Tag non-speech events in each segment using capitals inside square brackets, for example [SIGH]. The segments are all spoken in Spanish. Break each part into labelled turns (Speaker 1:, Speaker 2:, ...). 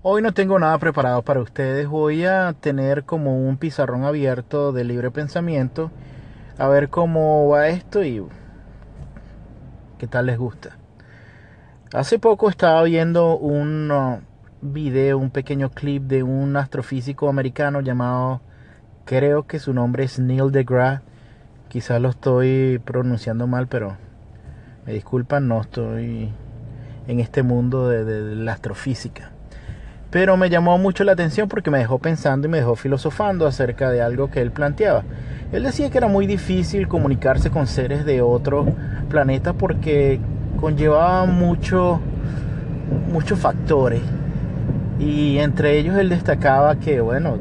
Speaker 1: Hoy no tengo nada preparado para ustedes. Voy a tener como un pizarrón abierto de libre pensamiento. A ver cómo va esto y qué tal les gusta. Hace poco estaba viendo un uh, video, un pequeño clip de un astrofísico americano llamado, creo que su nombre es Neil deGrasse. Quizás lo estoy pronunciando mal, pero me disculpan, no estoy en este mundo de la astrofísica pero me llamó mucho la atención porque me dejó pensando y me dejó filosofando acerca de algo que él planteaba. Él decía que era muy difícil comunicarse con seres de otro planeta porque conllevaba mucho, muchos factores y entre ellos él destacaba que bueno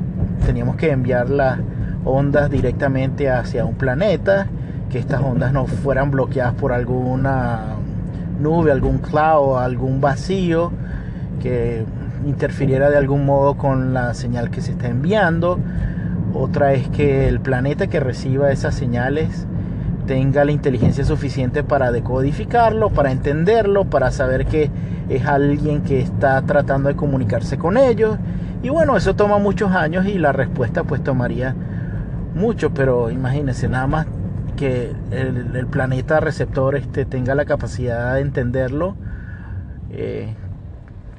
Speaker 1: teníamos que enviar las ondas directamente hacia un planeta que estas ondas no fueran bloqueadas por alguna nube algún cloud algún vacío que interfiriera de algún modo con la señal que se está enviando. Otra es que el planeta que reciba esas señales tenga la inteligencia suficiente para decodificarlo, para entenderlo, para saber que es alguien que está tratando de comunicarse con ellos. Y bueno, eso toma muchos años y la respuesta pues tomaría mucho, pero imagínense, nada más que el, planeta receptor este, tenga la capacidad de entenderlo, eh,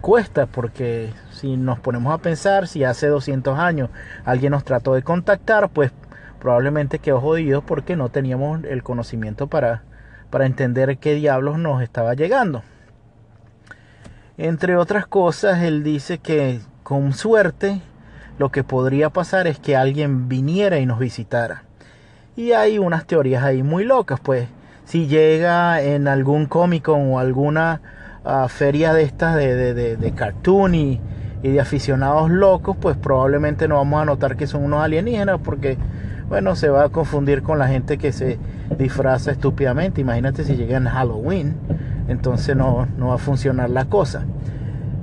Speaker 1: cuesta porque si nos ponemos a pensar, si hace 200 años alguien nos trató de contactar, pues probablemente quedó jodido porque no teníamos el conocimiento para, para entender qué diablos nos estaba llegando. Entre otras cosas, él dice que con suerte lo que podría pasar es que alguien viniera y nos visitara. Y hay unas teorías ahí muy locas, pues si llega en algún cómico o alguna a ferias de estas de, de, de, cartoon y, de aficionados locos, pues probablemente no vamos a notar que son unos alienígenas porque, bueno, se va a confundir con la gente que se disfraza estúpidamente. Imagínate si llega en Halloween, entonces no, no va a funcionar la cosa.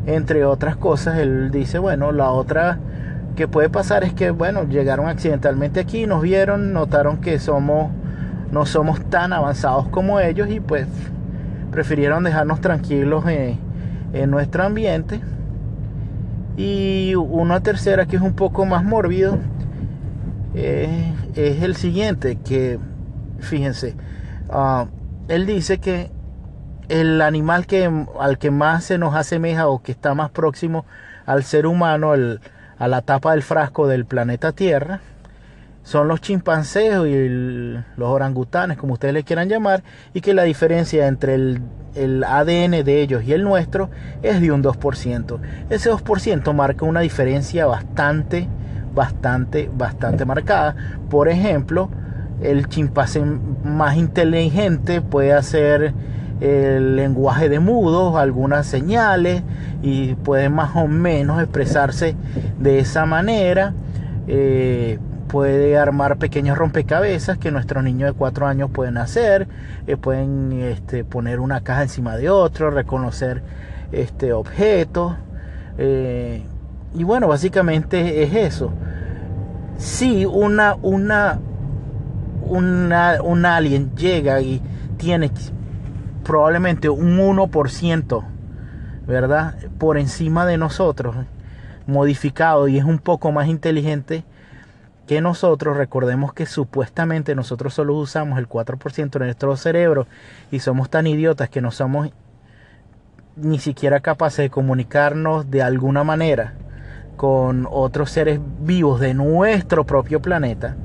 Speaker 1: Entre otras cosas, él dice, bueno, la otra que puede pasar es que, bueno, llegaron accidentalmente aquí, nos vieron, notaron que somos, no somos tan avanzados como ellos y pues prefirieron dejarnos tranquilos en, nuestro ambiente. Y una tercera que es un poco más mórbido eh, es el siguiente, que fíjense, ah, él dice que el animal que, al que más se nos asemeja o que está más próximo al ser humano, a la tapa del frasco del planeta Tierra, son los chimpancés y los orangutanes, como ustedes le quieran llamar, y que la diferencia entre el, ADN de ellos y el nuestro es de un 2%. Ese 2% marca una diferencia bastante, bastante, bastante marcada. Por ejemplo, el chimpancé más inteligente puede hacer el lenguaje de mudos, algunas señales, y puede más o menos expresarse de esa manera. Eh, puede armar pequeños rompecabezas que nuestros niños de 4 años pueden hacer, eh, pueden este, poner una caja encima de otro, reconocer este, objetos. Eh, y bueno, básicamente es eso. Si una, una, una, un alien llega y tiene probablemente un 1%, ¿verdad? Por encima de nosotros, modificado y es un poco más inteligente, que nosotros recordemos que supuestamente nosotros solo usamos el 4% de nuestro cerebro y somos tan idiotas que no somos ni siquiera capaces de comunicarnos de alguna manera con otros seres vivos de nuestro propio planeta.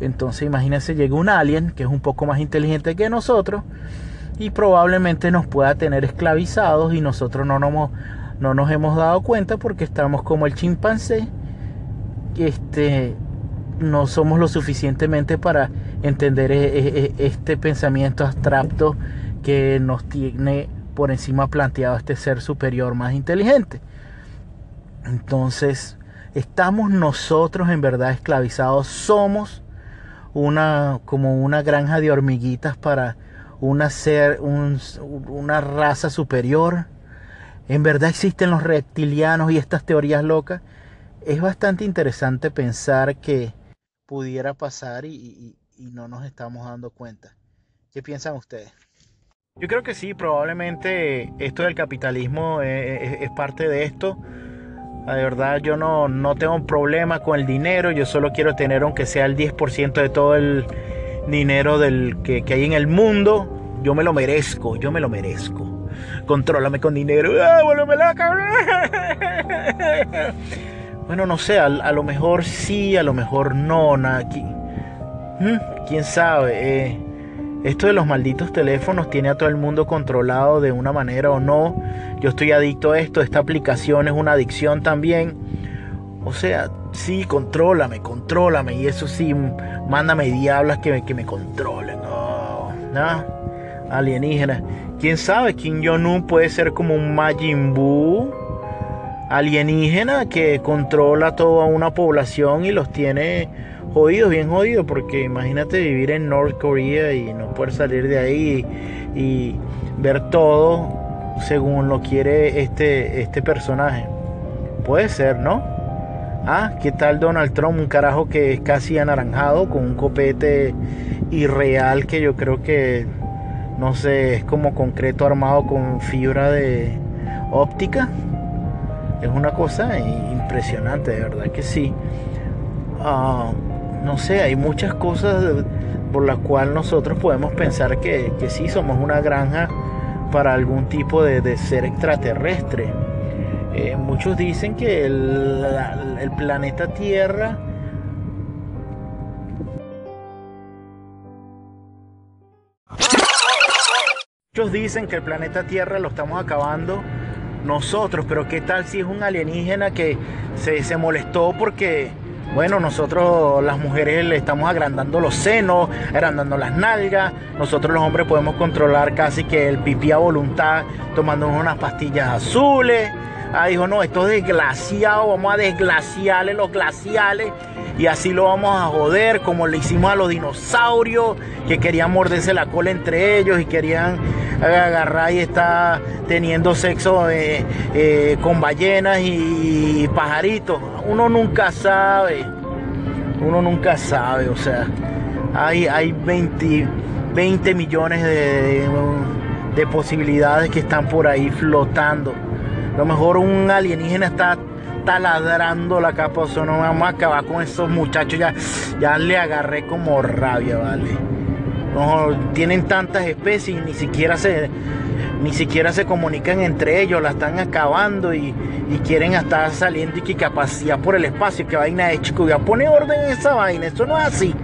Speaker 1: Entonces imagínense, llega un alien que es un poco más inteligente que nosotros y probablemente nos pueda tener esclavizados y nosotros no nos, no nos hemos dado cuenta porque estamos como el chimpancé este, no somos lo suficientemente para entender e, e, e, este pensamiento abstracto que nos tiene por encima planteado este ser superior más inteligente. Entonces, estamos nosotros en verdad esclavizados, somos una como una granja de hormiguitas para una ser una raza superior. En verdad existen los reptilianos y estas teorías locas. Es bastante interesante pensar que pudiera pasar y, no nos estamos dando cuenta. ¿Qué piensan ustedes? Yo creo que sí, probablemente esto del capitalismo es, parte de esto. La verdad, yo no, no tengo problema con el dinero. Yo solo quiero tener, aunque sea el 10% de todo el dinero del, que, hay en el mundo. Yo me lo merezco, yo me lo merezco. Contrólame con dinero. ¡Ah, la [LAUGHS] Bueno, no sé, a, lo mejor sí, a lo mejor no. ¿Mm? ¿Quién sabe? Eh, esto de los malditos teléfonos tiene a todo el mundo controlado de una manera o no. Yo estoy adicto a esto, esta aplicación es una adicción también. O sea, sí, contrólame, contrólame. Y eso sí, mándame diablas que me, que me controlen. Oh, ¿no? Alienígena. ¿Quién sabe? Kim Jong-un puede ser como un Majin Buu alienígena que controla toda una población y los tiene jodido, bien jodido, porque imagínate vivir en North Korea y no poder salir de ahí y, ver todo según lo quiere este, este personaje. Puede ser, ¿no? Ah, ¿qué tal Donald Trump? Un carajo que es casi anaranjado con un copete irreal que yo creo que, no sé, es como concreto armado con fibra de óptica. Es una cosa impresionante, de verdad que sí. Ah, no sé, hay muchas cosas por las cuales nosotros podemos pensar que, que sí somos una granja para algún tipo de, ser extraterrestre. Eh, muchos dicen que el, el planeta Tierra Muchos dicen que el planeta Tierra lo estamos acabando nosotros, pero ¿qué tal si es un alienígena que se, se molestó porque bueno, nosotros las mujeres le estamos agrandando los senos, agrandando las nalgas. Nosotros los hombres podemos controlar casi que el pipí a voluntad tomándonos unas pastillas azules. Ah, dijo, no, esto es desglaciado, vamos a desglaciarle los glaciales y así lo vamos a joder como le hicimos a los dinosaurios que querían morderse la cola entre ellos y querían agarrar y estar teniendo sexo eh, eh, con ballenas y pajaritos. Uno nunca sabe, uno nunca sabe, o sea, hay, hay 20, 20 millones de, de posibilidades que están por ahí flotando. A lo mejor un alienígena está taladrando la capa o no vamos a acabar con esos muchachos ya ya le agarré como rabia vale no tienen tantas especies y ni siquiera se ni siquiera se comunican entre ellos la están acabando y, quieren estar saliendo y que capacidad por el espacio que vaina de chico ya pone orden en esa vaina eso no es así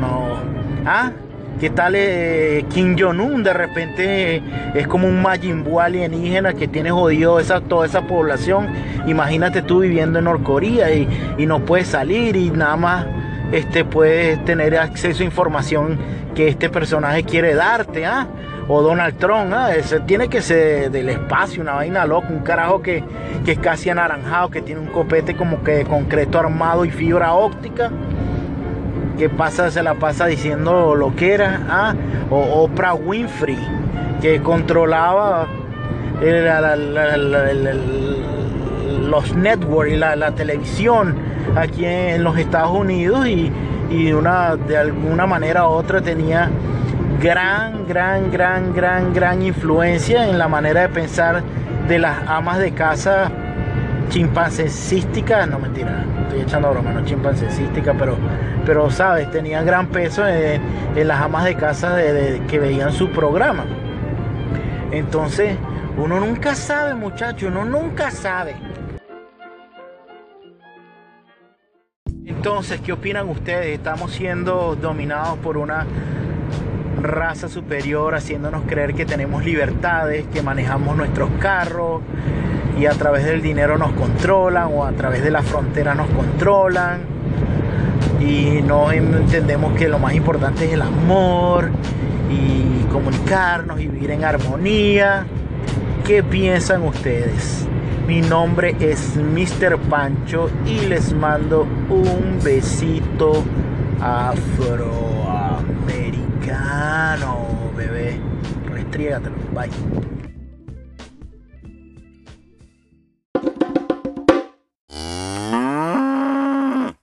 Speaker 1: no ah ¿Qué tal eh, Kim Jong-un? De repente es como un Majin alienígena que tiene jodido esa, toda esa población. Imagínate tú viviendo en Norcorea y, y no puedes salir y nada más este, puedes tener acceso a información que este personaje quiere darte, ¿ah? O Donald Trump, ¿ah? Ese tiene que ser del espacio, una vaina loca, un carajo que, que es casi anaranjado, que tiene un copete como que de concreto armado y fibra óptica que pasa, se la pasa diciendo lo que era, ¿ah? o Oprah Winfrey, que controlaba los networks y la, televisión aquí en los Estados Unidos y, una, de alguna manera u otra tenía gran, gran, gran, gran, gran influencia en la manera de pensar de las amas de casa chimpancésística, no mentira, estoy echando broma, no chimpancésística, pero, pero sabes, tenía gran peso en, las amas de casa que veían su programa. Entonces, uno nunca sabe, muchachos, uno nunca sabe. Entonces, ¿qué opinan ustedes? Estamos siendo dominados por una raza superior, haciéndonos creer que tenemos libertades, que manejamos nuestros carros, y a través del dinero nos controlan o a través de la frontera nos controlan y no entendemos que lo más importante es el amor y comunicarnos y vivir en armonía. ¿Qué piensan ustedes? Mi nombre es Mr. Pancho y les mando un besito afroamericano, bebé. Restriégatelo. Bye.